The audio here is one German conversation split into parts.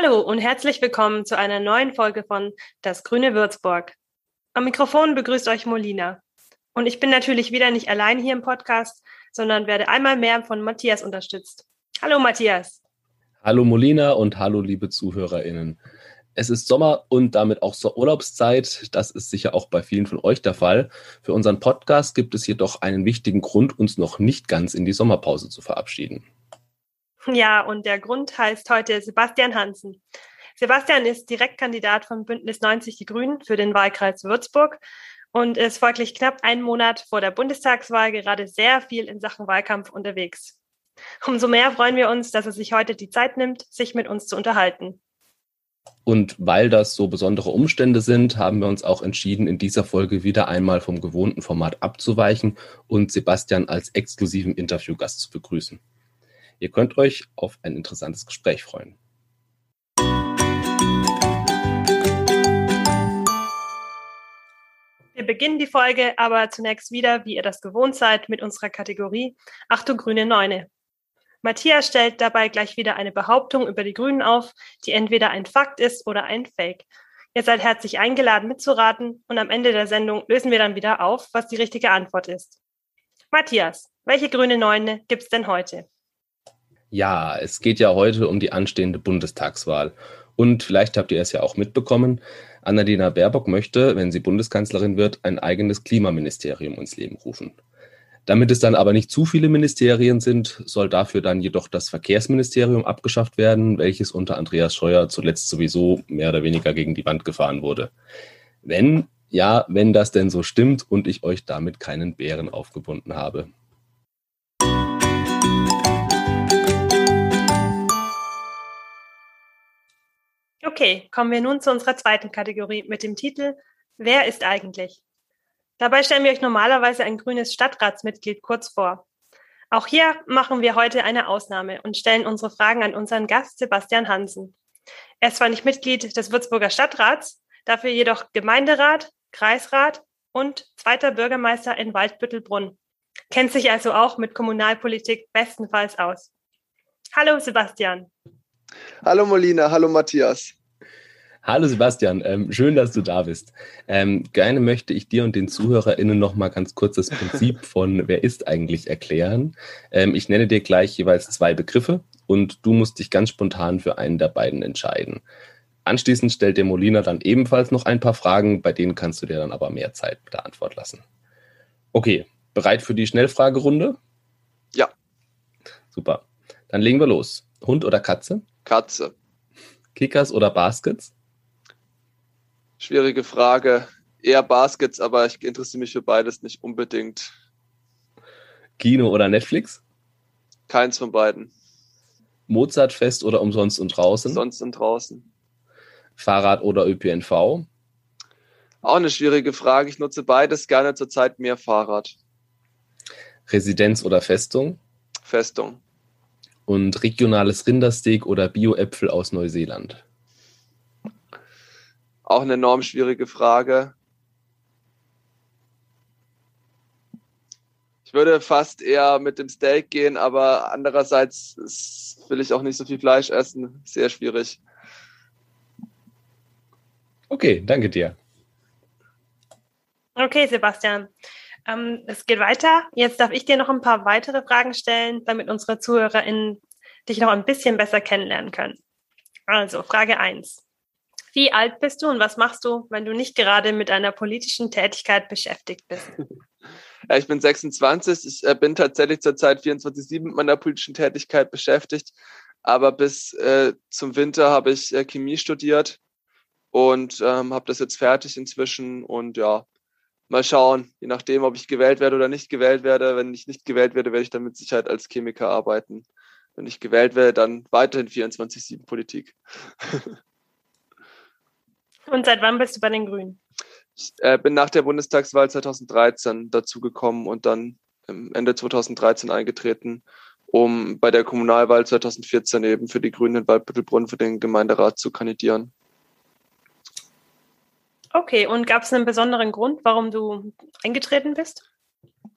Hallo und herzlich willkommen zu einer neuen Folge von Das Grüne Würzburg. Am Mikrofon begrüßt euch Molina. Und ich bin natürlich wieder nicht allein hier im Podcast, sondern werde einmal mehr von Matthias unterstützt. Hallo Matthias. Hallo Molina und hallo liebe ZuhörerInnen. Es ist Sommer und damit auch zur Urlaubszeit. Das ist sicher auch bei vielen von euch der Fall. Für unseren Podcast gibt es jedoch einen wichtigen Grund, uns noch nicht ganz in die Sommerpause zu verabschieden. Ja, und der Grund heißt heute Sebastian Hansen. Sebastian ist Direktkandidat von Bündnis 90 Die Grünen für den Wahlkreis Würzburg und ist folglich knapp einen Monat vor der Bundestagswahl gerade sehr viel in Sachen Wahlkampf unterwegs. Umso mehr freuen wir uns, dass er sich heute die Zeit nimmt, sich mit uns zu unterhalten. Und weil das so besondere Umstände sind, haben wir uns auch entschieden, in dieser Folge wieder einmal vom gewohnten Format abzuweichen und Sebastian als exklusiven Interviewgast zu begrüßen. Ihr könnt euch auf ein interessantes Gespräch freuen. Wir beginnen die Folge aber zunächst wieder, wie ihr das gewohnt seid, mit unserer Kategorie Achtung grüne Neune. Matthias stellt dabei gleich wieder eine Behauptung über die Grünen auf, die entweder ein Fakt ist oder ein Fake. Ihr seid herzlich eingeladen mitzuraten und am Ende der Sendung lösen wir dann wieder auf, was die richtige Antwort ist. Matthias, welche grüne Neune gibt's denn heute? Ja, es geht ja heute um die anstehende Bundestagswahl. Und vielleicht habt ihr es ja auch mitbekommen, Annalena Baerbock möchte, wenn sie Bundeskanzlerin wird, ein eigenes Klimaministerium ins Leben rufen. Damit es dann aber nicht zu viele Ministerien sind, soll dafür dann jedoch das Verkehrsministerium abgeschafft werden, welches unter Andreas Scheuer zuletzt sowieso mehr oder weniger gegen die Wand gefahren wurde. Wenn, ja, wenn das denn so stimmt und ich euch damit keinen Bären aufgebunden habe. Okay, kommen wir nun zu unserer zweiten Kategorie mit dem Titel Wer ist eigentlich? Dabei stellen wir euch normalerweise ein grünes Stadtratsmitglied kurz vor. Auch hier machen wir heute eine Ausnahme und stellen unsere Fragen an unseren Gast Sebastian Hansen. Er ist zwar nicht Mitglied des Würzburger Stadtrats, dafür jedoch Gemeinderat, Kreisrat und zweiter Bürgermeister in Waldbüttelbrunn. Kennt sich also auch mit Kommunalpolitik bestenfalls aus. Hallo Sebastian. Hallo Molina, hallo Matthias. Hallo Sebastian, ähm, schön, dass du da bist. Ähm, gerne möchte ich dir und den ZuhörerInnen noch mal ganz kurz das Prinzip von Wer ist eigentlich erklären. Ähm, ich nenne dir gleich jeweils zwei Begriffe und du musst dich ganz spontan für einen der beiden entscheiden. Anschließend stellt dir Molina dann ebenfalls noch ein paar Fragen, bei denen kannst du dir dann aber mehr Zeit mit der Antwort lassen. Okay, bereit für die Schnellfragerunde? Ja. Super. Dann legen wir los. Hund oder Katze? Katze. Kickers oder Baskets? Schwierige Frage. Eher Baskets, aber ich interessiere mich für beides nicht unbedingt. Kino oder Netflix? Keins von beiden. Mozartfest oder umsonst und draußen? Sonst und draußen. Fahrrad oder ÖPNV? Auch eine schwierige Frage. Ich nutze beides gerne zurzeit mehr Fahrrad. Residenz oder Festung? Festung. Und regionales Rindersteak oder Bio-Äpfel aus Neuseeland? Auch eine enorm schwierige Frage. Ich würde fast eher mit dem Steak gehen, aber andererseits will ich auch nicht so viel Fleisch essen. Sehr schwierig. Okay, danke dir. Okay, Sebastian. Ähm, es geht weiter. Jetzt darf ich dir noch ein paar weitere Fragen stellen, damit unsere ZuhörerInnen dich noch ein bisschen besser kennenlernen können. Also, Frage 1. Wie alt bist du und was machst du, wenn du nicht gerade mit einer politischen Tätigkeit beschäftigt bist? Ja, ich bin 26. Ich äh, bin tatsächlich zurzeit 24-7 mit meiner politischen Tätigkeit beschäftigt. Aber bis äh, zum Winter habe ich äh, Chemie studiert und ähm, habe das jetzt fertig inzwischen. Und ja, mal schauen, je nachdem, ob ich gewählt werde oder nicht gewählt werde. Wenn ich nicht gewählt werde, werde ich dann mit Sicherheit als Chemiker arbeiten. Wenn ich gewählt werde, dann weiterhin 24-7 Politik. Und seit wann bist du bei den Grünen? Ich äh, bin nach der Bundestagswahl 2013 dazugekommen und dann Ende 2013 eingetreten, um bei der Kommunalwahl 2014 eben für die Grünen in Waldbüttelbrunn für den Gemeinderat zu kandidieren. Okay, und gab es einen besonderen Grund, warum du eingetreten bist?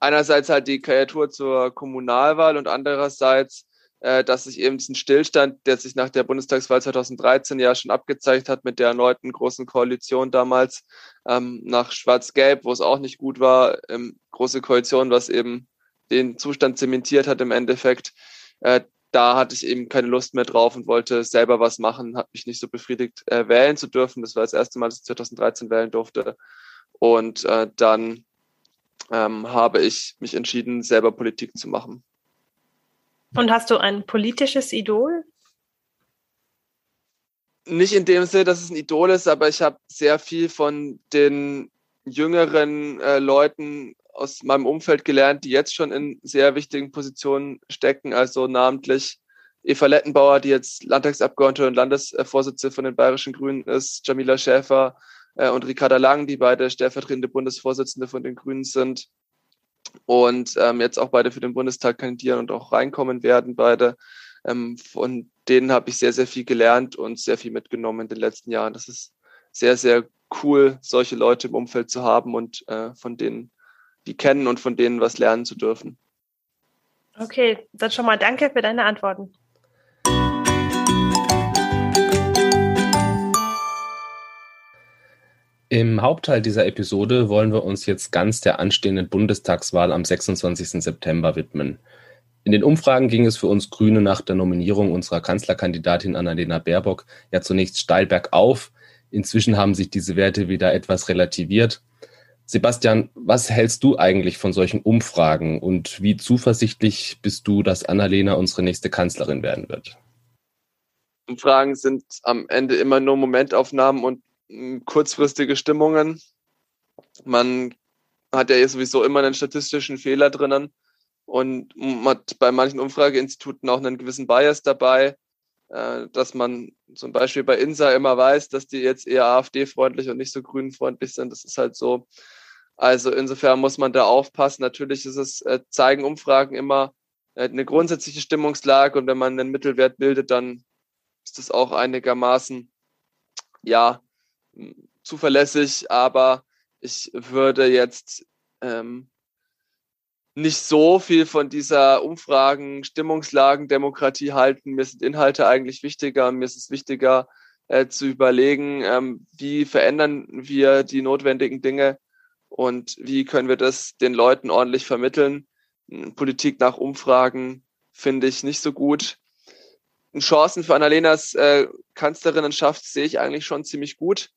Einerseits halt die Kandidatur zur Kommunalwahl und andererseits dass sich eben diesen Stillstand, der sich nach der Bundestagswahl 2013 ja schon abgezeigt hat mit der erneuten großen Koalition damals ähm, nach Schwarz-Gelb, wo es auch nicht gut war, ähm, große Koalition, was eben den Zustand zementiert hat im Endeffekt. Äh, da hatte ich eben keine Lust mehr drauf und wollte selber was machen, hat mich nicht so befriedigt, äh, wählen zu dürfen. Das war das erste Mal, dass ich 2013 wählen durfte. Und äh, dann ähm, habe ich mich entschieden, selber Politik zu machen. Und hast du ein politisches Idol? Nicht in dem Sinne, dass es ein Idol ist, aber ich habe sehr viel von den jüngeren äh, Leuten aus meinem Umfeld gelernt, die jetzt schon in sehr wichtigen Positionen stecken, also namentlich Eva Lettenbauer, die jetzt Landtagsabgeordnete und Landesvorsitzende von den Bayerischen Grünen ist, Jamila Schäfer äh, und Ricarda Lang, die beide stellvertretende Bundesvorsitzende von den Grünen sind und ähm, jetzt auch beide für den Bundestag kandidieren und auch reinkommen werden, beide. Ähm, von denen habe ich sehr, sehr viel gelernt und sehr viel mitgenommen in den letzten Jahren. Das ist sehr, sehr cool, solche Leute im Umfeld zu haben und äh, von denen die kennen und von denen was lernen zu dürfen. Okay, dann schon mal danke für deine Antworten. Im Hauptteil dieser Episode wollen wir uns jetzt ganz der anstehenden Bundestagswahl am 26. September widmen. In den Umfragen ging es für uns Grüne nach der Nominierung unserer Kanzlerkandidatin Annalena Baerbock ja zunächst steil bergauf. Inzwischen haben sich diese Werte wieder etwas relativiert. Sebastian, was hältst du eigentlich von solchen Umfragen und wie zuversichtlich bist du, dass Annalena unsere nächste Kanzlerin werden wird? Umfragen sind am Ende immer nur Momentaufnahmen und kurzfristige Stimmungen. Man hat ja sowieso immer einen statistischen Fehler drinnen und hat bei manchen Umfrageinstituten auch einen gewissen Bias dabei, äh, dass man zum Beispiel bei INSA immer weiß, dass die jetzt eher AfD-freundlich und nicht so grünfreundlich sind. Das ist halt so. Also insofern muss man da aufpassen. Natürlich ist es, äh, zeigen Umfragen immer äh, eine grundsätzliche Stimmungslage und wenn man einen Mittelwert bildet, dann ist das auch einigermaßen, ja, zuverlässig, aber ich würde jetzt ähm, nicht so viel von dieser Umfragen, Stimmungslagen, Demokratie halten. Mir sind Inhalte eigentlich wichtiger. Mir ist es wichtiger äh, zu überlegen, ähm, wie verändern wir die notwendigen Dinge und wie können wir das den Leuten ordentlich vermitteln. Politik nach Umfragen finde ich nicht so gut. Chancen für Annalenas äh, Kanzlerinnenschaft sehe ich eigentlich schon ziemlich gut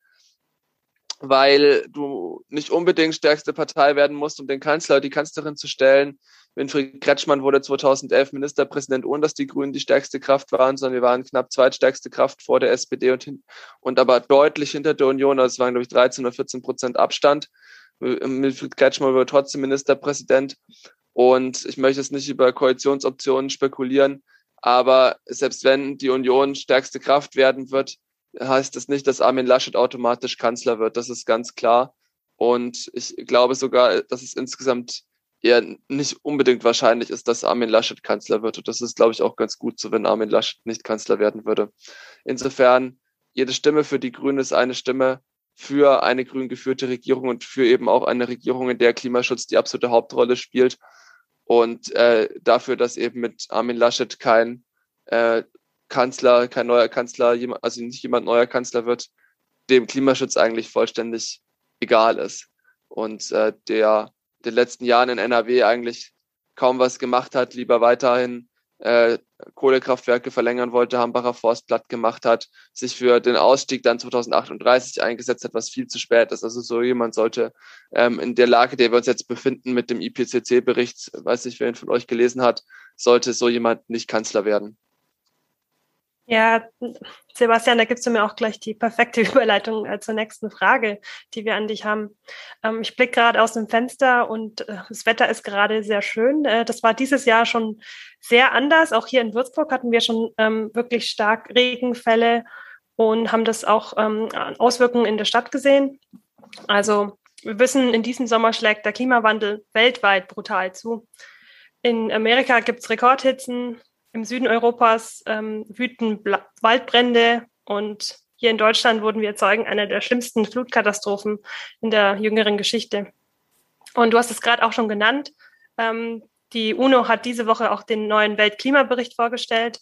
weil du nicht unbedingt stärkste Partei werden musst, um den Kanzler oder die Kanzlerin zu stellen. Winfried Kretschmann wurde 2011 Ministerpräsident, ohne dass die Grünen die stärkste Kraft waren, sondern wir waren knapp zweitstärkste Kraft vor der SPD und, hin, und aber deutlich hinter der Union. Also es waren, glaube ich, 13 oder 14 Prozent Abstand. Winfried Kretschmann wurde trotzdem Ministerpräsident. Und ich möchte jetzt nicht über Koalitionsoptionen spekulieren, aber selbst wenn die Union stärkste Kraft werden wird, heißt das nicht, dass Armin Laschet automatisch Kanzler wird. Das ist ganz klar. Und ich glaube sogar, dass es insgesamt eher nicht unbedingt wahrscheinlich ist, dass Armin Laschet Kanzler wird. Und das ist, glaube ich, auch ganz gut so, wenn Armin Laschet nicht Kanzler werden würde. Insofern, jede Stimme für die Grünen ist eine Stimme für eine grün geführte Regierung und für eben auch eine Regierung, in der Klimaschutz die absolute Hauptrolle spielt. Und äh, dafür, dass eben mit Armin Laschet kein äh, Kanzler, kein neuer Kanzler, also nicht jemand neuer Kanzler wird, dem Klimaschutz eigentlich vollständig egal ist. Und äh, der in den letzten Jahren in NRW eigentlich kaum was gemacht hat, lieber weiterhin äh, Kohlekraftwerke verlängern wollte, Hambacher Forst platt gemacht hat, sich für den Ausstieg dann 2038 eingesetzt hat, was viel zu spät ist. Also so jemand sollte ähm, in der Lage, der wir uns jetzt befinden mit dem IPCC-Bericht, weiß nicht, wer ihn von euch gelesen hat, sollte so jemand nicht Kanzler werden. Ja, Sebastian, da gibst du mir auch gleich die perfekte Überleitung äh, zur nächsten Frage, die wir an dich haben. Ähm, ich blicke gerade aus dem Fenster und äh, das Wetter ist gerade sehr schön. Äh, das war dieses Jahr schon sehr anders. Auch hier in Würzburg hatten wir schon ähm, wirklich stark Regenfälle und haben das auch ähm, Auswirkungen in der Stadt gesehen. Also wir wissen, in diesem Sommer schlägt der Klimawandel weltweit brutal zu. In Amerika gibt es Rekordhitzen, im Süden Europas ähm, wüten Bla Waldbrände und hier in Deutschland wurden wir Zeugen einer der schlimmsten Flutkatastrophen in der jüngeren Geschichte. Und du hast es gerade auch schon genannt. Ähm, Die UNO hat diese Woche auch den neuen Weltklimabericht vorgestellt.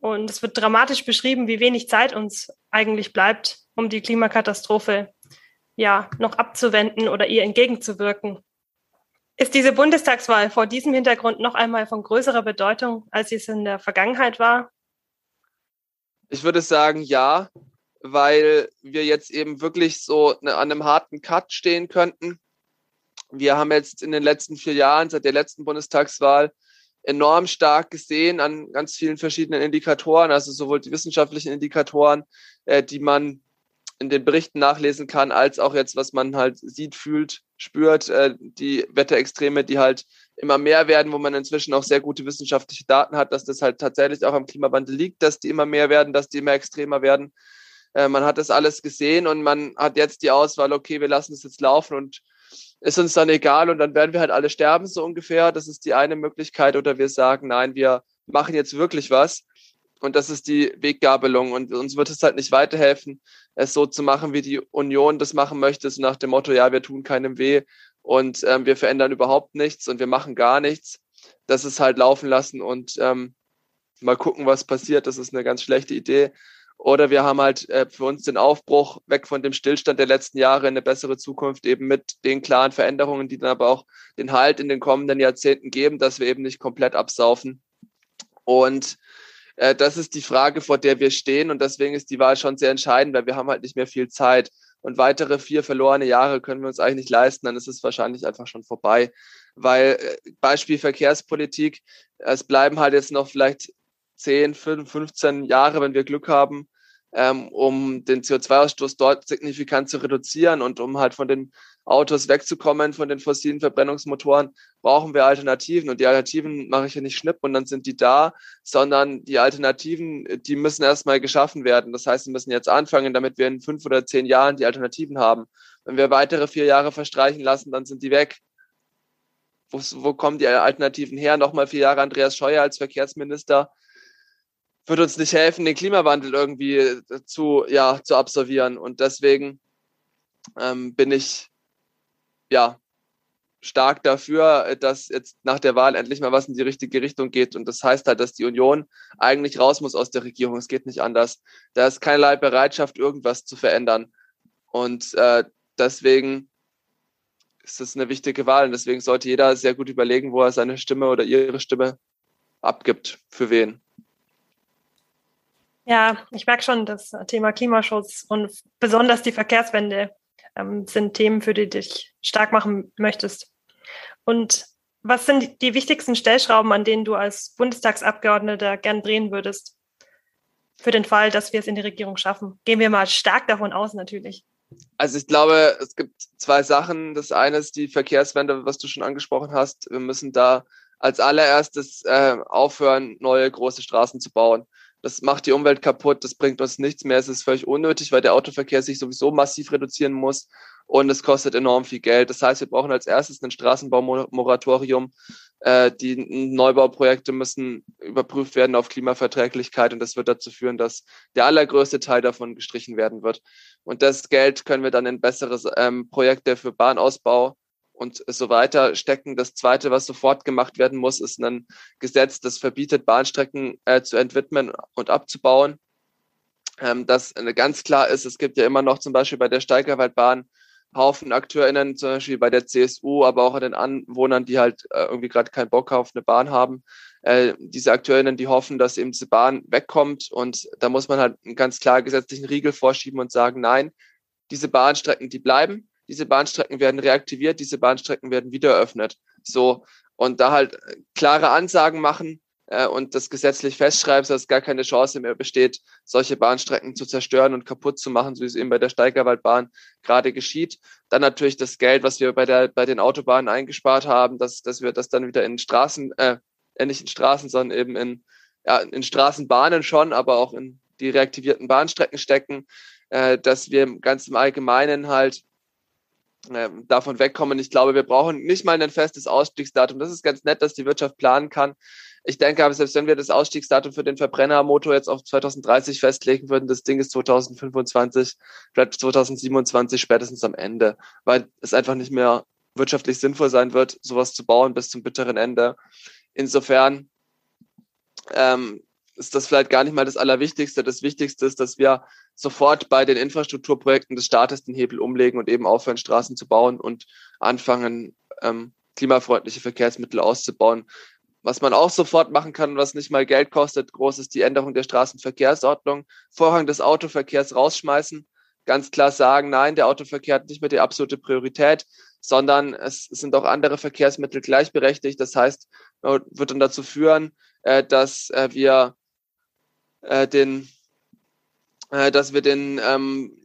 Und es wird dramatisch beschrieben, wie wenig Zeit uns eigentlich bleibt, um die Klimakatastrophe ja noch abzuwenden oder ihr entgegenzuwirken. Ist diese Bundestagswahl vor diesem Hintergrund noch einmal von größerer Bedeutung, als sie es in der Vergangenheit war? Ich würde sagen, ja, weil wir jetzt eben wirklich so an einem harten Cut stehen könnten. Wir haben jetzt in den letzten vier Jahren, seit der letzten Bundestagswahl, enorm stark gesehen an ganz vielen verschiedenen Indikatoren, also sowohl die wissenschaftlichen Indikatoren, äh, die man in den Berichten nachlesen kann, als auch jetzt, was man halt sieht, fühlt, spürt, äh, die Wetterextreme, die halt immer mehr werden, wo man inzwischen auch sehr gute wissenschaftliche Daten hat, dass das halt tatsächlich auch am Klimawandel liegt, dass die immer mehr werden, dass die immer extremer werden. Äh, man hat das alles gesehen und man hat jetzt die Auswahl, okay, wir lassen es jetzt laufen und ist uns dann egal und dann werden wir halt alle sterben, so ungefähr. Das ist die eine Möglichkeit. Oder wir sagen, nein, wir machen jetzt wirklich was. Und das ist die Weggabelung. Und uns wird es halt nicht weiterhelfen, es so zu machen, wie die Union das machen möchte, so nach dem Motto, ja, wir tun keinem weh und ähm, wir verändern überhaupt nichts und wir machen gar nichts. Das ist halt laufen lassen und ähm, mal gucken, was passiert. Das ist eine ganz schlechte Idee. Oder wir haben halt äh, für uns den Aufbruch weg von dem Stillstand der letzten Jahre in eine bessere Zukunft eben mit den klaren Veränderungen, die dann aber auch den Halt in den kommenden Jahrzehnten geben, dass wir eben nicht komplett absaufen. Und äh, das ist die Frage, vor der wir stehen. Und deswegen ist die Wahl schon sehr entscheidend, weil wir haben halt nicht mehr viel Zeit. Und weitere vier verlorene Jahre können wir uns eigentlich nicht leisten, dann ist es wahrscheinlich einfach schon vorbei. Weil äh, Beispiel Verkehrspolitik, es bleiben halt jetzt noch vielleicht 10, 5, 15 Jahre, wenn wir Glück haben, ähm, um den CO2-Ausstoß dort signifikant zu reduzieren und um halt von den Autos wegzukommen, von den fossilen Verbrennungsmotoren, brauchen wir Alternativen. Und die Alternativen mache ich ja nicht schnipp und dann sind die da, sondern die Alternativen, die müssen erstmal geschaffen werden. Das heißt, wir müssen jetzt anfangen, damit wir in fünf oder zehn Jahren die Alternativen haben. Wenn wir weitere vier Jahre verstreichen lassen, dann sind die weg. Wo, wo kommen die Alternativen her? Nochmal vier Jahre Andreas Scheuer als Verkehrsminister wird uns nicht helfen, den Klimawandel irgendwie äh, zu, ja, zu absolvieren. Und deswegen ähm, bin ich ja stark dafür, äh, dass jetzt nach der Wahl endlich mal was in die richtige Richtung geht. Und das heißt halt, dass die Union eigentlich raus muss aus der Regierung. Es geht nicht anders. Da ist keinerlei Bereitschaft, irgendwas zu verändern. Und äh, deswegen ist das eine wichtige Wahl. Und deswegen sollte jeder sehr gut überlegen, wo er seine Stimme oder ihre Stimme abgibt, für wen. Ja, ich merke schon, das Thema Klimaschutz und besonders die Verkehrswende ähm, sind Themen, für die du dich stark machen möchtest. Und was sind die wichtigsten Stellschrauben, an denen du als Bundestagsabgeordneter gern drehen würdest? Für den Fall, dass wir es in die Regierung schaffen. Gehen wir mal stark davon aus, natürlich. Also ich glaube, es gibt zwei Sachen. Das eine ist die Verkehrswende, was du schon angesprochen hast. Wir müssen da als allererstes äh, aufhören, neue große Straßen zu bauen das macht die Umwelt kaputt, das bringt uns nichts mehr, es ist völlig unnötig, weil der Autoverkehr sich sowieso massiv reduzieren muss und es kostet enorm viel Geld. Das heißt, wir brauchen als erstes ein Straßenbaumoratorium. Äh, die Neubauprojekte müssen überprüft werden auf Klimaverträglichkeit und das wird dazu führen, dass der allergrößte Teil davon gestrichen werden wird. Und das Geld können wir dann in bessere ähm, Projekte für Bahnausbau und so weiter stecken. Das Zweite, was sofort gemacht werden muss, ist ein Gesetz, das verbietet, Bahnstrecken äh, zu entwidmen und abzubauen. Ähm, das ganz klar ist, es gibt ja immer noch zum Beispiel bei der Steigerwaldbahn Haufen AkteurInnen, zum Beispiel bei der CSU, aber auch an den Anwohnern, die halt äh, irgendwie gerade keinen Bock auf eine Bahn haben. Äh, diese AkteurInnen, die hoffen, dass eben diese Bahn wegkommt und da muss man halt einen ganz klar gesetzlichen Riegel vorschieben und sagen, nein, diese Bahnstrecken, die bleiben diese Bahnstrecken werden reaktiviert, diese Bahnstrecken werden wieder eröffnet. So, und da halt äh, klare Ansagen machen äh, und das gesetzlich festschreiben, dass gar keine Chance mehr besteht, solche Bahnstrecken zu zerstören und kaputt zu machen, so wie es eben bei der Steigerwaldbahn gerade geschieht. Dann natürlich das Geld, was wir bei der bei den Autobahnen eingespart haben, dass, dass wir das dann wieder in Straßen, äh, nicht in Straßen, sondern eben in, ja, in Straßenbahnen schon, aber auch in die reaktivierten Bahnstrecken stecken, äh, dass wir ganz im Allgemeinen halt davon wegkommen. Ich glaube, wir brauchen nicht mal ein festes Ausstiegsdatum. Das ist ganz nett, dass die Wirtschaft planen kann. Ich denke aber, selbst wenn wir das Ausstiegsdatum für den Verbrennermotor jetzt auf 2030 festlegen würden, das Ding ist 2025, vielleicht 2027 spätestens am Ende, weil es einfach nicht mehr wirtschaftlich sinnvoll sein wird, sowas zu bauen bis zum bitteren Ende. Insofern ähm, ist das vielleicht gar nicht mal das Allerwichtigste. Das Wichtigste ist, dass wir sofort bei den Infrastrukturprojekten des Staates den Hebel umlegen und eben aufhören, Straßen zu bauen und anfangen, ähm, klimafreundliche Verkehrsmittel auszubauen. Was man auch sofort machen kann, was nicht mal Geld kostet, groß ist die Änderung der Straßenverkehrsordnung. Vorrang des Autoverkehrs rausschmeißen. Ganz klar sagen, nein, der Autoverkehr hat nicht mehr die absolute Priorität, sondern es sind auch andere Verkehrsmittel gleichberechtigt. Das heißt, wird dann dazu führen, äh, dass äh, wir äh, den, äh, dass wir den ähm,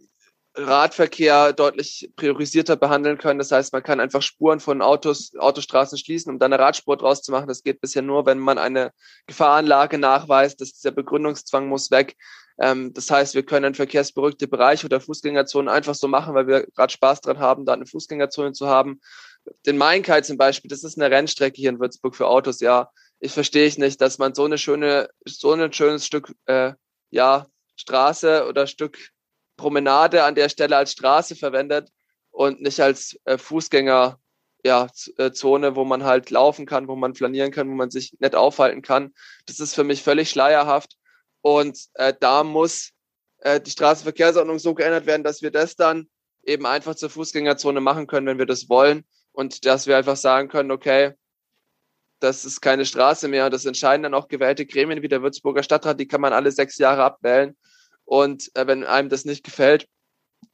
Radverkehr deutlich priorisierter behandeln können. Das heißt, man kann einfach Spuren von Autos, Autostraßen schließen, um dann eine Radspur draus zu machen. Das geht bisher nur, wenn man eine Gefahrenlage nachweist. dass dieser Begründungszwang muss weg. Ähm, das heißt, wir können verkehrsberuhigte Bereiche oder Fußgängerzonen einfach so machen, weil wir gerade Spaß dran haben, da eine Fußgängerzone zu haben. Den Mainkai zum Beispiel, das ist eine Rennstrecke hier in Würzburg für Autos, ja. Ich verstehe ich nicht, dass man so eine schöne, so ein schönes Stück, äh, ja, Straße oder Stück Promenade an der Stelle als Straße verwendet und nicht als äh, Fußgänger ja, äh, wo man halt laufen kann, wo man flanieren kann, wo man sich nett aufhalten kann. Das ist für mich völlig schleierhaft. Und äh, da muss äh, die Straßenverkehrsordnung so geändert werden, dass wir das dann eben einfach zur Fußgängerzone machen können, wenn wir das wollen. Und dass wir einfach sagen können, okay, das ist keine Straße mehr. Das entscheiden dann auch gewählte Gremien wie der Würzburger Stadtrat, die kann man alle sechs Jahre abwählen. Und äh, wenn einem das nicht gefällt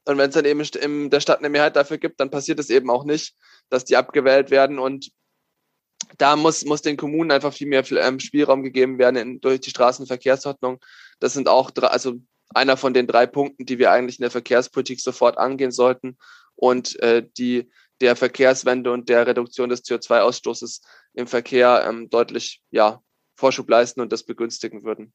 und wenn es dann eben in der Stadt eine Mehrheit dafür gibt, dann passiert es eben auch nicht, dass die abgewählt werden. Und da muss, muss den Kommunen einfach viel mehr ähm, Spielraum gegeben werden in, durch die Straßenverkehrsordnung. Das sind auch drei, also einer von den drei Punkten, die wir eigentlich in der Verkehrspolitik sofort angehen sollten und äh, die der Verkehrswende und der Reduktion des CO2-Ausstoßes im Verkehr ähm, deutlich ja, Vorschub leisten und das begünstigen würden.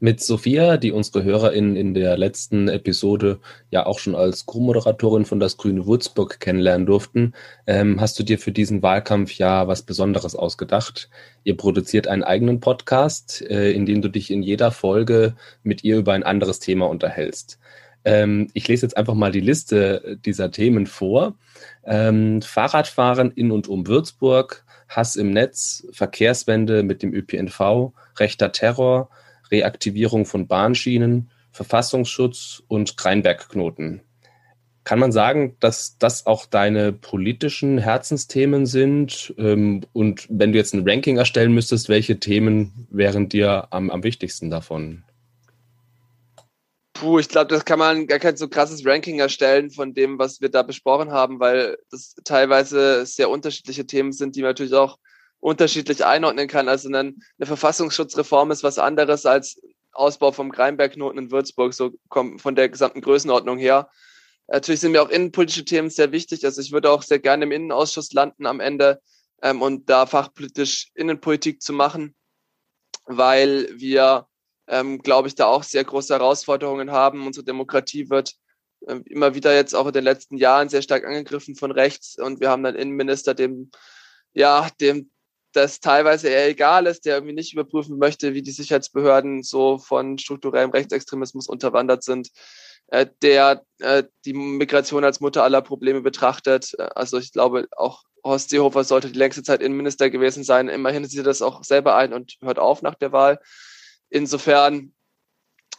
Mit Sophia, die unsere HörerInnen in der letzten Episode ja auch schon als Co-Moderatorin von Das Grüne Würzburg kennenlernen durften, ähm, hast du dir für diesen Wahlkampf ja was Besonderes ausgedacht. Ihr produziert einen eigenen Podcast, äh, in dem du dich in jeder Folge mit ihr über ein anderes Thema unterhältst. Ähm, ich lese jetzt einfach mal die Liste dieser Themen vor. Ähm, Fahrradfahren in und um Würzburg, Hass im Netz, Verkehrswende mit dem ÖPNV, rechter Terror, Reaktivierung von Bahnschienen, Verfassungsschutz und Kreinbergknoten. Kann man sagen, dass das auch deine politischen Herzensthemen sind? Ähm, und wenn du jetzt ein Ranking erstellen müsstest, welche Themen wären dir am, am wichtigsten davon? Puh, ich glaube, das kann man gar kein so krasses Ranking erstellen von dem, was wir da besprochen haben, weil das teilweise sehr unterschiedliche Themen sind, die man natürlich auch unterschiedlich einordnen kann. Also eine, eine Verfassungsschutzreform ist was anderes als Ausbau vom Greinbergknoten in Würzburg, so kommt von der gesamten Größenordnung her. Natürlich sind mir auch innenpolitische Themen sehr wichtig. Also ich würde auch sehr gerne im Innenausschuss landen am Ende ähm, und da fachpolitisch Innenpolitik zu machen, weil wir, ähm, glaube ich, da auch sehr große Herausforderungen haben. Unsere Demokratie wird äh, immer wieder jetzt auch in den letzten Jahren sehr stark angegriffen von rechts und wir haben dann Innenminister, dem ja, dem das teilweise eher egal ist, der irgendwie nicht überprüfen möchte, wie die Sicherheitsbehörden so von strukturellem Rechtsextremismus unterwandert sind, äh, der äh, die Migration als Mutter aller Probleme betrachtet. Also ich glaube, auch Horst Seehofer sollte die längste Zeit Innenminister gewesen sein. Immerhin sieht er das auch selber ein und hört auf nach der Wahl. Insofern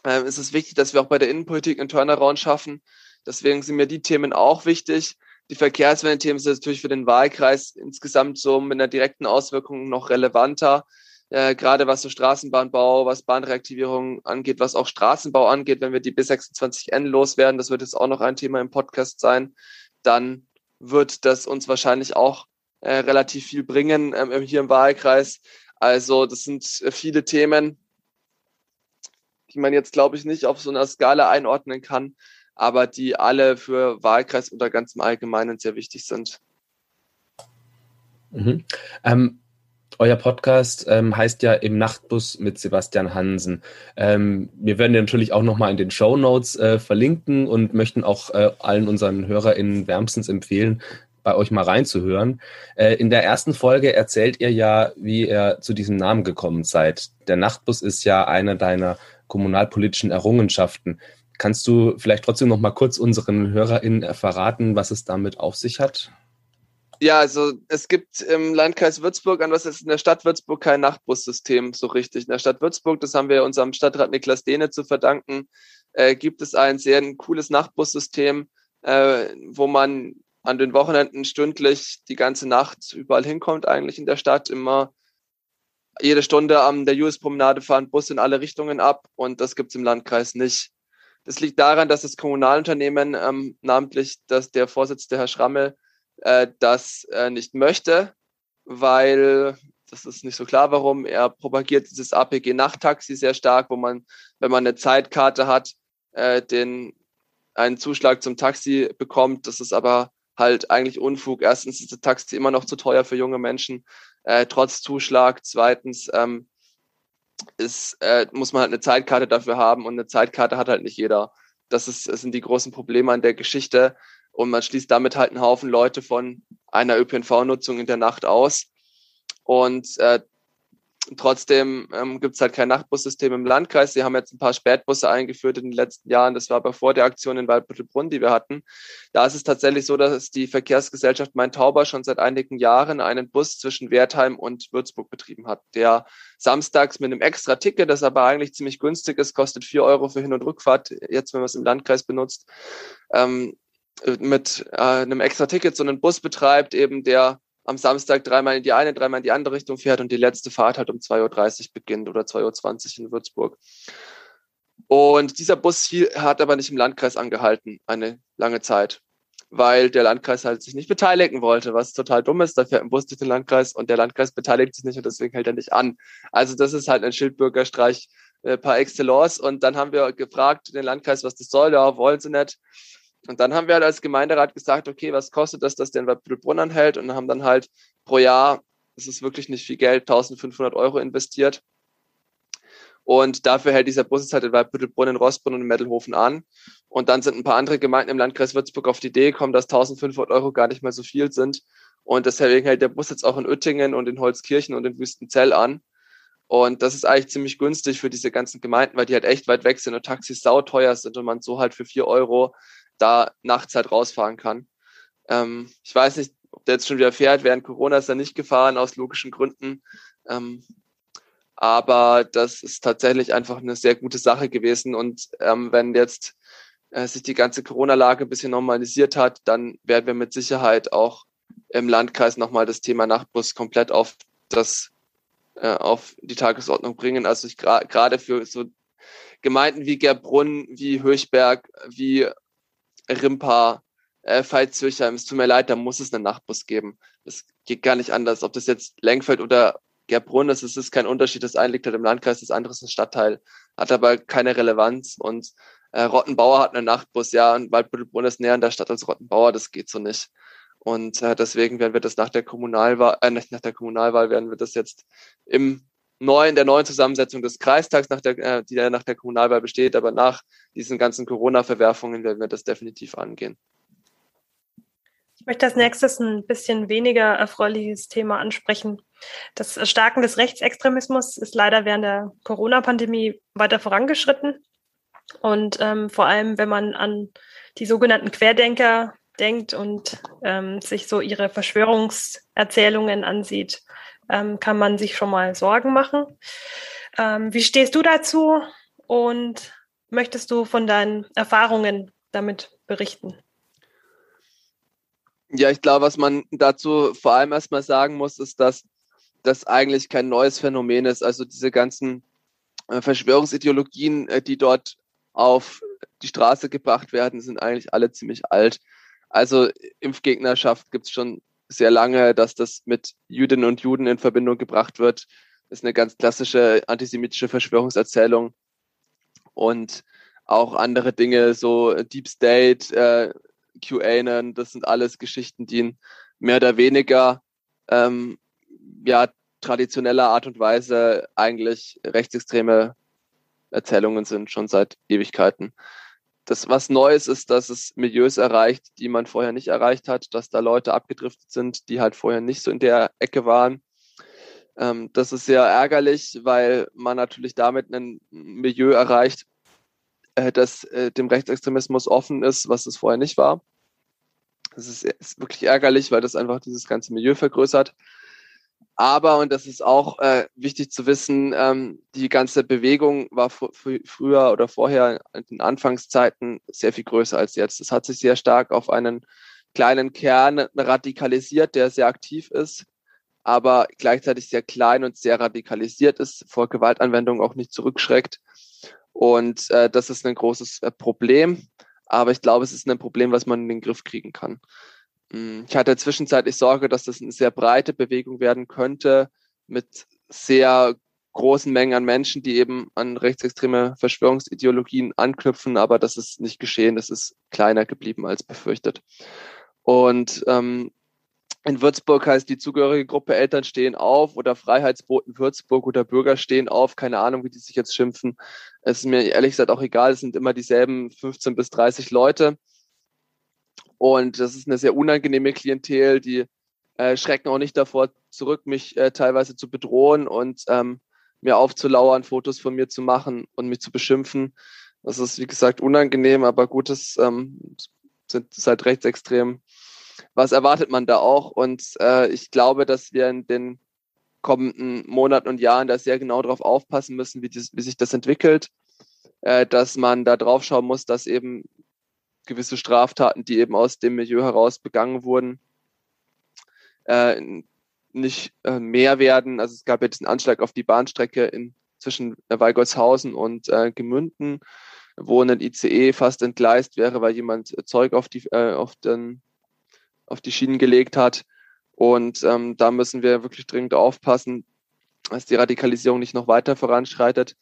äh, ist es wichtig, dass wir auch bei der Innenpolitik einen Turnaround schaffen. Deswegen sind mir die Themen auch wichtig. Die Verkehrswende-Themen sind natürlich für den Wahlkreis insgesamt so mit einer direkten Auswirkung noch relevanter. Äh, gerade was so Straßenbahnbau, was Bahnreaktivierung angeht, was auch Straßenbau angeht, wenn wir die B26N loswerden, das wird jetzt auch noch ein Thema im Podcast sein, dann wird das uns wahrscheinlich auch äh, relativ viel bringen ähm, hier im Wahlkreis. Also das sind äh, viele Themen, die man jetzt, glaube ich, nicht auf so einer Skala einordnen kann aber die alle für Wahlkreis oder ganz im Allgemeinen sehr wichtig sind. Mhm. Ähm, euer Podcast ähm, heißt ja im Nachtbus mit Sebastian Hansen. Ähm, wir werden den natürlich auch nochmal in den Show Notes äh, verlinken und möchten auch äh, allen unseren HörerInnen wärmstens empfehlen, bei euch mal reinzuhören. Äh, in der ersten Folge erzählt ihr ja, wie ihr zu diesem Namen gekommen seid. Der Nachtbus ist ja eine deiner kommunalpolitischen Errungenschaften. Kannst du vielleicht trotzdem noch mal kurz unseren HörerInnen verraten, was es damit auf sich hat? Ja, also es gibt im Landkreis Würzburg, an was ist in der Stadt Würzburg kein Nachtbussystem so richtig. In der Stadt Würzburg, das haben wir unserem Stadtrat Niklas Dehne zu verdanken, äh, gibt es ein sehr cooles Nachtbussystem, äh, wo man an den Wochenenden stündlich die ganze Nacht überall hinkommt, eigentlich in der Stadt. Immer jede Stunde an der US-Promenade fahren Busse in alle Richtungen ab und das gibt es im Landkreis nicht. Das liegt daran, dass das Kommunalunternehmen, ähm, namentlich dass der Vorsitzende Herr Schrammel, äh, das äh, nicht möchte, weil das ist nicht so klar, warum. Er propagiert dieses APG-Nachttaxi sehr stark, wo man, wenn man eine Zeitkarte hat, äh, den einen Zuschlag zum Taxi bekommt. Das ist aber halt eigentlich Unfug. Erstens ist das Taxi immer noch zu teuer für junge Menschen, äh, trotz Zuschlag. Zweitens ähm, ist, äh, muss man halt eine Zeitkarte dafür haben und eine Zeitkarte hat halt nicht jeder. Das, ist, das sind die großen Probleme an der Geschichte. Und man schließt damit halt einen Haufen Leute von einer ÖPNV-Nutzung in der Nacht aus. Und äh, Trotzdem ähm, gibt es halt kein Nachtbussystem im Landkreis. Sie haben jetzt ein paar Spätbusse eingeführt in den letzten Jahren. Das war aber vor der Aktion in Waldbüttelbrunn, die wir hatten. Da ist es tatsächlich so, dass die Verkehrsgesellschaft Main-Tauber schon seit einigen Jahren einen Bus zwischen Wertheim und Würzburg betrieben hat, der samstags mit einem extra Ticket, das aber eigentlich ziemlich günstig ist, kostet vier Euro für Hin- und Rückfahrt, jetzt wenn man es im Landkreis benutzt, ähm, mit äh, einem extra Ticket so einen Bus betreibt, eben der am Samstag dreimal in die eine, dreimal in die andere Richtung fährt und die letzte Fahrt halt um 2.30 Uhr beginnt oder 2.20 Uhr in Würzburg. Und dieser Bus hier hat aber nicht im Landkreis angehalten, eine lange Zeit, weil der Landkreis halt sich nicht beteiligen wollte, was total dumm ist. Da fährt ein Bus durch den Landkreis und der Landkreis beteiligt sich nicht und deswegen hält er nicht an. Also das ist halt ein Schildbürgerstreich äh, par excellence. Und dann haben wir gefragt den Landkreis, was das soll. Ja, wollen sie nicht. Und dann haben wir halt als Gemeinderat gesagt, okay, was kostet das, dass der in Waldbüttelbrunn anhält? Und haben dann halt pro Jahr, das ist wirklich nicht viel Geld, 1500 Euro investiert. Und dafür hält dieser Bus jetzt halt in Waldbüttelbrunn, in Rossbrunn und in Mettelhofen an. Und dann sind ein paar andere Gemeinden im Landkreis Würzburg auf die Idee gekommen, dass 1500 Euro gar nicht mehr so viel sind. Und deswegen hält der Bus jetzt auch in Uettingen und in Holzkirchen und in Wüstenzell an. Und das ist eigentlich ziemlich günstig für diese ganzen Gemeinden, weil die halt echt weit weg sind und Taxis sauteuer sind und man so halt für vier Euro da nachts halt rausfahren kann. Ähm, ich weiß nicht, ob der jetzt schon wieder fährt. Während Corona ist er nicht gefahren, aus logischen Gründen. Ähm, aber das ist tatsächlich einfach eine sehr gute Sache gewesen. Und ähm, wenn jetzt äh, sich die ganze Corona-Lage ein bisschen normalisiert hat, dann werden wir mit Sicherheit auch im Landkreis nochmal das Thema Nachtbus komplett auf das äh, auf die Tagesordnung bringen. Also ich gerade gra für so Gemeinden wie Gerbrunn, wie Höchberg, wie Rimpa, äh, Veitshöchheim, es tut mir leid, da muss es einen Nachtbus geben. Das geht gar nicht anders. Ob das jetzt Lenkfeld oder Gerbrunn ist, es ist kein Unterschied. Das eine liegt halt im Landkreis, das andere ist ein Stadtteil, hat aber keine Relevanz. Und äh, Rottenbauer hat einen Nachtbus, ja, und Waldbüttelbrunn ist näher an der Stadt als Rottenbauer, das geht so nicht. Und äh, deswegen werden wir das nach der Kommunalwahl, äh, nach der Kommunalwahl werden wir das jetzt im neuen, der neuen Zusammensetzung des Kreistags, nach der, äh, die nach der Kommunalwahl besteht, aber nach diesen ganzen Corona-Verwerfungen werden wir das definitiv angehen. Ich möchte als nächstes ein bisschen weniger erfreuliches Thema ansprechen. Das Erstarken des Rechtsextremismus ist leider während der Corona-Pandemie weiter vorangeschritten. Und ähm, vor allem, wenn man an die sogenannten Querdenker denkt und ähm, sich so ihre Verschwörungserzählungen ansieht, ähm, kann man sich schon mal Sorgen machen. Ähm, wie stehst du dazu und möchtest du von deinen Erfahrungen damit berichten? Ja, ich glaube, was man dazu vor allem erstmal sagen muss, ist, dass das eigentlich kein neues Phänomen ist. Also diese ganzen äh, Verschwörungsideologien, äh, die dort auf die Straße gebracht werden, sind eigentlich alle ziemlich alt. Also Impfgegnerschaft gibt es schon sehr lange, dass das mit Jüdinnen und Juden in Verbindung gebracht wird. Das ist eine ganz klassische antisemitische Verschwörungserzählung. Und auch andere Dinge, so Deep State, äh, QAnon, das sind alles Geschichten, die in mehr oder weniger ähm, ja, traditioneller Art und Weise eigentlich rechtsextreme Erzählungen sind, schon seit Ewigkeiten das, was Neues ist, dass es Milieus erreicht, die man vorher nicht erreicht hat, dass da Leute abgedriftet sind, die halt vorher nicht so in der Ecke waren. Ähm, das ist sehr ärgerlich, weil man natürlich damit ein Milieu erreicht, äh, das äh, dem Rechtsextremismus offen ist, was es vorher nicht war. Das ist, ist wirklich ärgerlich, weil das einfach dieses ganze Milieu vergrößert. Aber, und das ist auch äh, wichtig zu wissen, ähm, die ganze Bewegung war fr früher oder vorher in den Anfangszeiten sehr viel größer als jetzt. Es hat sich sehr stark auf einen kleinen Kern radikalisiert, der sehr aktiv ist, aber gleichzeitig sehr klein und sehr radikalisiert ist, vor Gewaltanwendung auch nicht zurückschreckt. Und äh, das ist ein großes äh, Problem. Aber ich glaube, es ist ein Problem, was man in den Griff kriegen kann. Hm, ich hatte zwischenzeitlich Sorge, dass das eine sehr breite Bewegung werden könnte mit sehr großen Mengen an Menschen, die eben an rechtsextreme Verschwörungsideologien anknüpfen, aber das ist nicht geschehen. Das ist kleiner geblieben als befürchtet. Und ähm, in Würzburg heißt die zugehörige Gruppe Eltern stehen auf oder Freiheitsboten Würzburg oder Bürger stehen auf, keine Ahnung, wie die sich jetzt schimpfen. Es ist mir ehrlich gesagt auch egal, es sind immer dieselben 15 bis 30 Leute. Und das ist eine sehr unangenehme Klientel, die äh, schrecken auch nicht davor zurück, mich äh, teilweise zu bedrohen und ähm, mir aufzulauern, Fotos von mir zu machen und mich zu beschimpfen. Das ist, wie gesagt, unangenehm, aber gut, das ähm, sind ist halt rechtsextrem. Was erwartet man da auch? Und äh, ich glaube, dass wir in den kommenden Monaten und Jahren da sehr genau darauf aufpassen müssen, wie, dies, wie sich das entwickelt, äh, dass man da drauf schauen muss, dass eben gewisse Straftaten, die eben aus dem Milieu heraus begangen wurden, äh, nicht äh, mehr werden. Also es gab jetzt einen Anschlag auf die Bahnstrecke in, zwischen Weigolzhausen und äh, Gemünden, wo ein ICE fast entgleist wäre, weil jemand Zeug auf die, äh, auf den, auf die Schienen gelegt hat. Und ähm, da müssen wir wirklich dringend aufpassen, dass die Radikalisierung nicht noch weiter voranschreitet.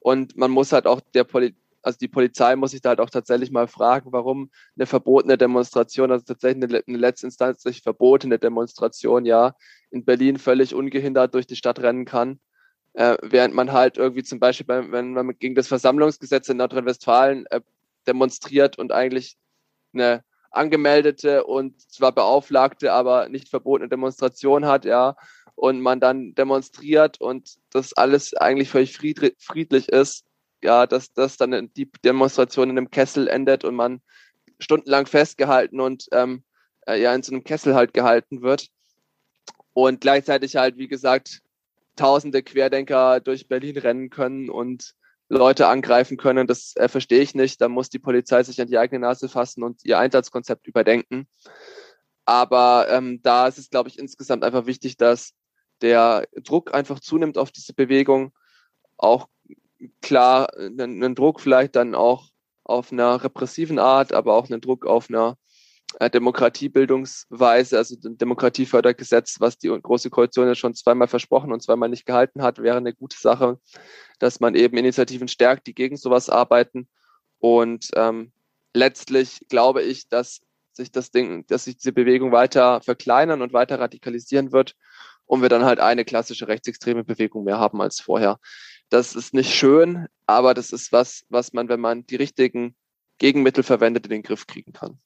Und man muss halt auch der Poli also die Polizei muss sich da halt auch tatsächlich mal fragen, warum eine verbotene Demonstration, also tatsächlich eine, eine letztinstanzlich verbotene Demonstration, ja, in Berlin völlig ungehindert durch die Stadt rennen kann. Äh, während man halt irgendwie zum Beispiel, beim, wenn man gegen das Versammlungsgesetz in Nordrhein-Westfalen äh, demonstriert und eigentlich eine angemeldete und zwar beauflagte, aber nicht verbotene Demonstration hat, ja, und man dann demonstriert und das alles eigentlich völlig friedlich ist, ja, dass, dass dann die Demonstration in einem Kessel endet und man stundenlang festgehalten und ähm, äh, ja in so einem Kessel halt gehalten wird. Und gleichzeitig halt, wie gesagt, tausende Querdenker durch Berlin rennen können und Leute angreifen können. Das äh, verstehe ich nicht. Da muss die Polizei sich an die eigene Nase fassen und ihr Einsatzkonzept überdenken. Aber ähm, da ist es, glaube ich, insgesamt einfach wichtig, dass der Druck einfach zunimmt auf diese Bewegung, auch klar einen, Druck vielleicht dann auch auf einer repressiven Art, aber auch einen Druck auf einer äh, Demokratiebildungsweise, also ein Demokratiefördergesetz, was die Große Koalition ja schon zweimal versprochen und zweimal nicht gehalten hat, wäre eine gute Sache, dass man eben Initiativen stärkt, die gegen sowas arbeiten. Und ähm, letztlich glaube ich, dass sich das Ding, dass sich diese Bewegung weiter verkleinern und weiter radikalisieren wird und wir dann halt eine klassische rechtsextreme Bewegung mehr haben als vorher. Das ist nicht schön, aber das ist was, was man, wenn man die richtigen Gegenmittel verwendet, in den Griff kriegen kann.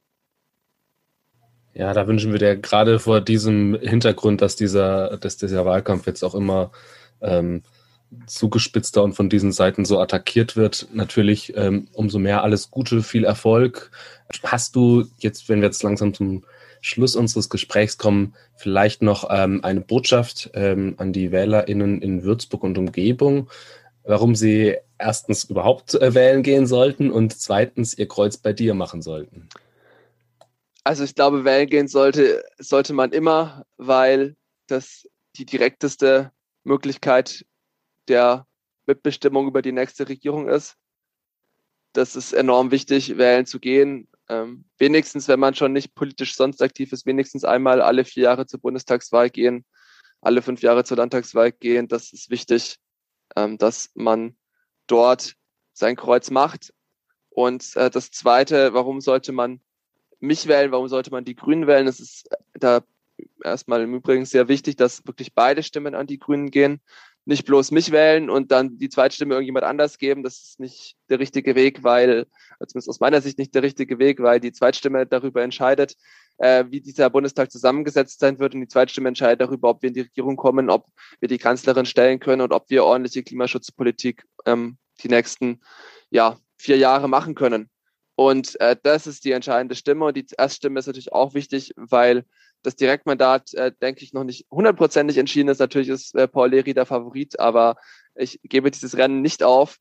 Ja, da wünschen wir dir gerade vor diesem Hintergrund, dass dieser, dass dieser Wahlkampf jetzt auch immer ähm, zugespitzter und von diesen Seiten so attackiert wird, natürlich ähm, umso mehr alles Gute, viel Erfolg. Hast du jetzt, wenn wir jetzt langsam zum Schluss unseres Gesprächs kommen, vielleicht noch ähm, eine Botschaft ähm, an die WählerInnen in Würzburg und Umgebung, warum sie erstens überhaupt äh, wählen gehen sollten und zweitens ihr Kreuz bei dir machen sollten? Also ich glaube, wählen gehen sollte, sollte man immer, weil das die direkteste Möglichkeit der Mitbestimmung über die nächste Regierung ist. Das ist enorm wichtig, wählen zu gehen. Ähm, wenigstens, wenn man schon nicht politisch sonst aktiv ist, wenigstens einmal alle vier Jahre zur Bundestagswahl gehen, alle fünf Jahre zur Landtagswahl gehen. Das ist wichtig, ähm, dass man dort sein Kreuz macht. Und äh, das Zweite, warum sollte man mich wählen, warum sollte man die Grünen wählen? Es ist da erstmal im Übrigen sehr wichtig, dass wirklich beide Stimmen an die Grünen gehen. Nicht bloß mich wählen und dann die Zweitstimme irgendjemand anders geben. Das ist nicht der richtige Weg, weil, zumindest aus meiner Sicht nicht der richtige Weg, weil die Zweitstimme darüber entscheidet, äh, wie dieser Bundestag zusammengesetzt sein wird. Und die Zweitstimme entscheidet darüber, ob wir in die Regierung kommen, ob wir die Kanzlerin stellen können und ob wir ordentliche Klimaschutzpolitik ähm, die nächsten ja, vier Jahre machen können. Und äh, das ist die entscheidende Stimme. Und die Erststimme ist natürlich auch wichtig, weil das Direktmandat, äh, denke ich, noch nicht hundertprozentig entschieden ist. Natürlich ist äh, Paul Leri der Favorit, aber ich gebe dieses Rennen nicht auf.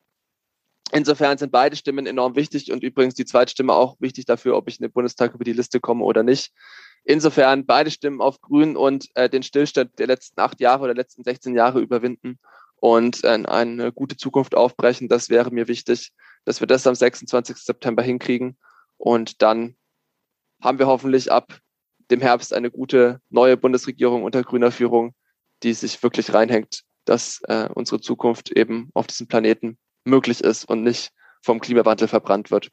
Insofern sind beide Stimmen enorm wichtig und übrigens die zweite Stimme auch wichtig dafür, ob ich in den Bundestag über die Liste komme oder nicht. Insofern beide Stimmen auf Grün und äh, den Stillstand der letzten acht Jahre oder letzten 16 Jahre überwinden und äh, eine gute Zukunft aufbrechen. Das wäre mir wichtig, dass wir das am 26. September hinkriegen. Und dann haben wir hoffentlich ab dem Herbst eine gute neue Bundesregierung unter grüner Führung, die sich wirklich reinhängt, dass äh, unsere Zukunft eben auf diesem Planeten möglich ist und nicht vom Klimawandel verbrannt wird.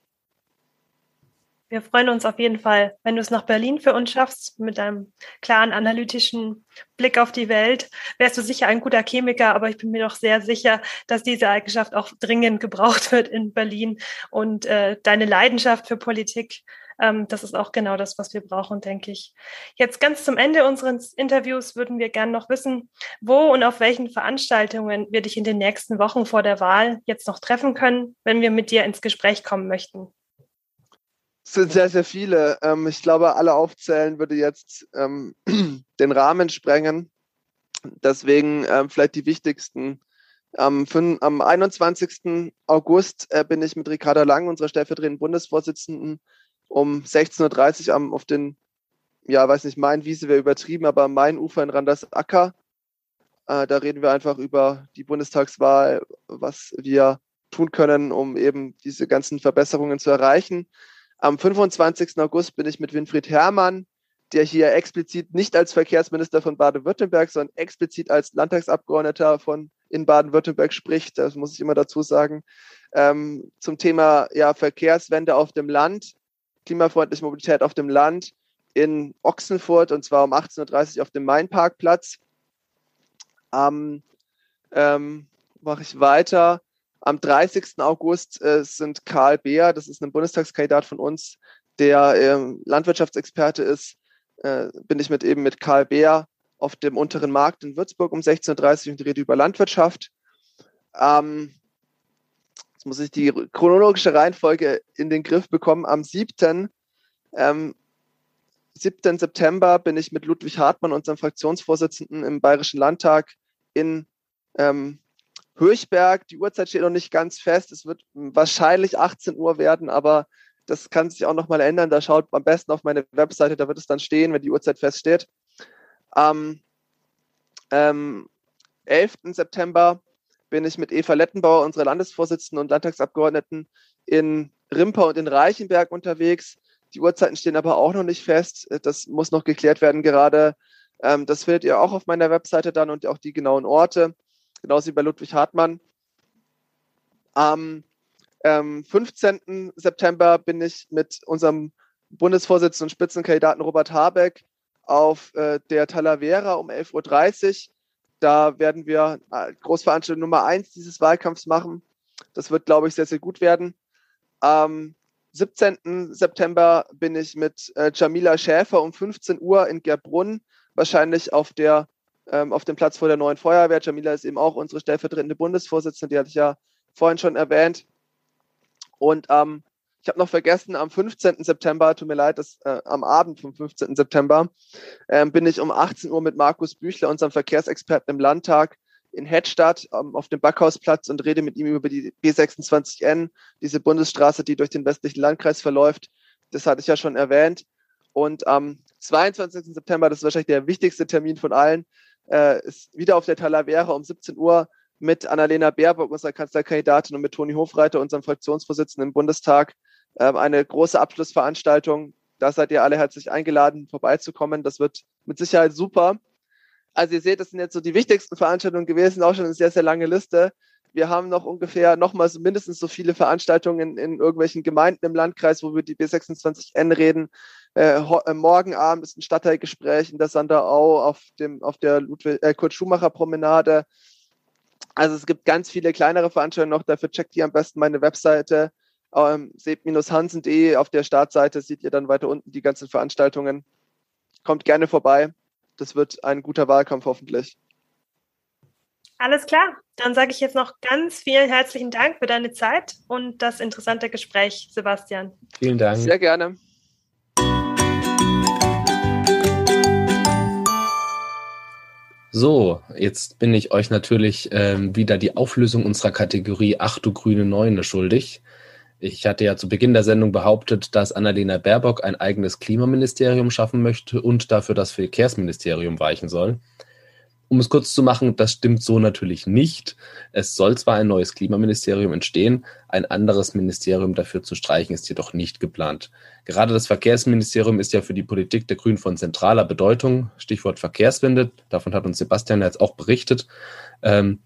Wir freuen uns auf jeden Fall, wenn du es nach Berlin für uns schaffst, mit einem klaren analytischen Blick auf die Welt. Wärst du sicher ein guter Chemiker, aber ich bin mir doch sehr sicher, dass diese Eigenschaft auch dringend gebraucht wird in Berlin. Und äh, deine Leidenschaft für Politik, ähm, das ist auch genau das, was wir brauchen, denke ich. Jetzt ganz zum Ende unseres Interviews würden wir gerne noch wissen, wo und auf welchen Veranstaltungen wir dich in den nächsten Wochen vor der Wahl jetzt noch treffen können, wenn wir mit dir ins Gespräch kommen möchten. Es sind sehr, sehr viele. Ähm, ich glaube, alle aufzählen würde jetzt ähm, den Rahmen sprengen. Deswegen ähm, vielleicht die wichtigsten. Am, 5, am 21. August äh, bin ich mit Ricarda Lang, unserer stellvertretenden Bundesvorsitzenden, um 16.30 Uhr am, auf den, ja, weiß nicht, Main-Wiese wäre übertrieben, aber am Main-Ufer in Randersacker. Äh, da reden wir einfach über die Bundestagswahl, was wir tun können, um eben diese ganzen Verbesserungen zu erreichen. Am 25. August bin ich mit Winfried Herrmann, der hier explizit nicht als Verkehrsminister von Baden-Württemberg, sondern explizit als Landtagsabgeordneter von in Baden-Württemberg spricht, das muss ich immer dazu sagen, ähm, zum Thema ja, Verkehrswende auf dem Land, klimafreundliche Mobilität auf dem Land in Ochsenfurt und zwar um 18.30 Uhr auf dem Mainparkplatz. Ähm, ähm, Mache ich weiter am 30. August äh, sind Karl Beer, das ist ein Bundestagskandidat von uns, der ähm, Landwirtschaftsexperte ist, äh, bin ich mit eben mit Karl Beer auf dem unteren Markt in Würzburg um 16.30 Uhr und rede über Landwirtschaft. Ähm, jetzt muss ich die chronologische Reihenfolge in den Griff bekommen. Am 7. Ähm, 7. September bin ich mit Ludwig Hartmann, unserem Fraktionsvorsitzenden im Bayerischen Landtag, in ähm, Höchberg, die Uhrzeit steht noch nicht ganz fest. Es wird wahrscheinlich 18 Uhr werden, aber das kann sich auch nochmal ändern. Da schaut am besten auf meine Webseite, da wird es dann stehen, wenn die Uhrzeit feststeht. Am ähm, 11. September bin ich mit Eva Lettenbauer, unserer Landesvorsitzenden und Landtagsabgeordneten, in Rimper und in Reichenberg unterwegs. Die Uhrzeiten stehen aber auch noch nicht fest. Das muss noch geklärt werden gerade. Ähm, das findet ihr auch auf meiner Webseite dann und auch die genauen Orte genauso wie bei Ludwig Hartmann. Am ähm, 15. September bin ich mit unserem Bundesvorsitzenden und Spitzenkandidaten Robert Habeck auf äh, der Talavera um 11.30 Uhr. Da werden wir äh, Großveranstaltung Nummer 1 dieses Wahlkampfs machen. Das wird, glaube ich, sehr, sehr gut werden. Am 17. September bin ich mit äh, Jamila Schäfer um 15 Uhr in Gerbrunn, wahrscheinlich auf der ähm, auf dem Platz vor der neuen Feuerwehr. Jamila ist eben auch unsere stellvertretende Bundesvorsitzende, die hatte ich ja vorhin schon erwähnt. Und ähm, ich habe noch vergessen, am 15. September, tut mir leid, das, äh, am Abend vom 15. September, äh, bin ich um 18 Uhr mit Markus Büchler, unserem Verkehrsexperten im Landtag, in Hedstadt ähm, auf dem Backhausplatz und rede mit ihm über die B26N, diese Bundesstraße, die durch den westlichen Landkreis verläuft. Das hatte ich ja schon erwähnt. Und am 22. September, das ist wahrscheinlich der wichtigste Termin von allen, äh, ist wieder auf der Talavera um 17 Uhr mit Annalena Baerbock, unserer Kanzlerkandidatin, und mit Toni Hofreiter, unserem Fraktionsvorsitzenden im Bundestag, äh, eine große Abschlussveranstaltung. Da seid ihr alle herzlich eingeladen, vorbeizukommen. Das wird mit Sicherheit super. Also ihr seht, das sind jetzt so die wichtigsten Veranstaltungen gewesen, auch schon eine sehr, sehr lange Liste. Wir haben noch ungefähr nochmal so mindestens so viele Veranstaltungen in, in irgendwelchen Gemeinden im Landkreis, wo wir die B26N reden. Äh, äh, morgen Abend ist ein Stadtteilgespräch in der Sanderau auf, dem, auf der Ludwig, äh, Kurt-Schumacher-Promenade. Also es gibt ganz viele kleinere Veranstaltungen noch, dafür checkt ihr am besten meine Webseite ähm, seht-hansen.de. Auf der Startseite seht ihr dann weiter unten die ganzen Veranstaltungen. Kommt gerne vorbei. Das wird ein guter Wahlkampf hoffentlich. Alles klar. Dann sage ich jetzt noch ganz vielen herzlichen Dank für deine Zeit und das interessante Gespräch, Sebastian. Vielen Dank. Sehr gerne. So, jetzt bin ich euch natürlich ähm, wieder die Auflösung unserer Kategorie Ach du grüne Neune schuldig. Ich hatte ja zu Beginn der Sendung behauptet, dass Annalena Baerbock ein eigenes Klimaministerium schaffen möchte und dafür das Verkehrsministerium weichen soll. Um es kurz zu machen, das stimmt so natürlich nicht. Es soll zwar ein neues Klimaministerium entstehen, ein anderes Ministerium dafür zu streichen ist jedoch nicht geplant. Gerade das Verkehrsministerium ist ja für die Politik der Grünen von zentraler Bedeutung. Stichwort Verkehrswende, davon hat uns Sebastian jetzt auch berichtet. Ähm,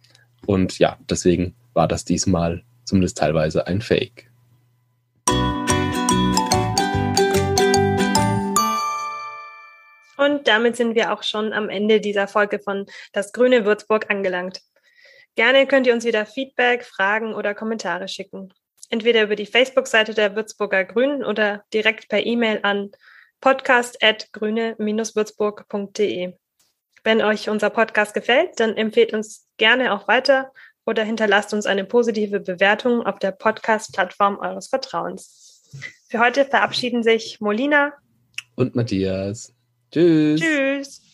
und ja, deswegen war das diesmal zumindest teilweise ein Fake. Und damit sind wir auch schon am Ende dieser Folge von Das Grüne Würzburg angelangt. Gerne könnt ihr uns wieder Feedback, Fragen oder Kommentare schicken. Entweder über die Facebook-Seite der Würzburger Grünen oder direkt per E-Mail an podcast.grüne-würzburg.de. Wenn euch unser Podcast gefällt, dann empfehlt uns gerne auch weiter oder hinterlasst uns eine positive Bewertung auf der Podcast-Plattform eures Vertrauens. Für heute verabschieden sich Molina und Matthias. Tschüss. Tschüss.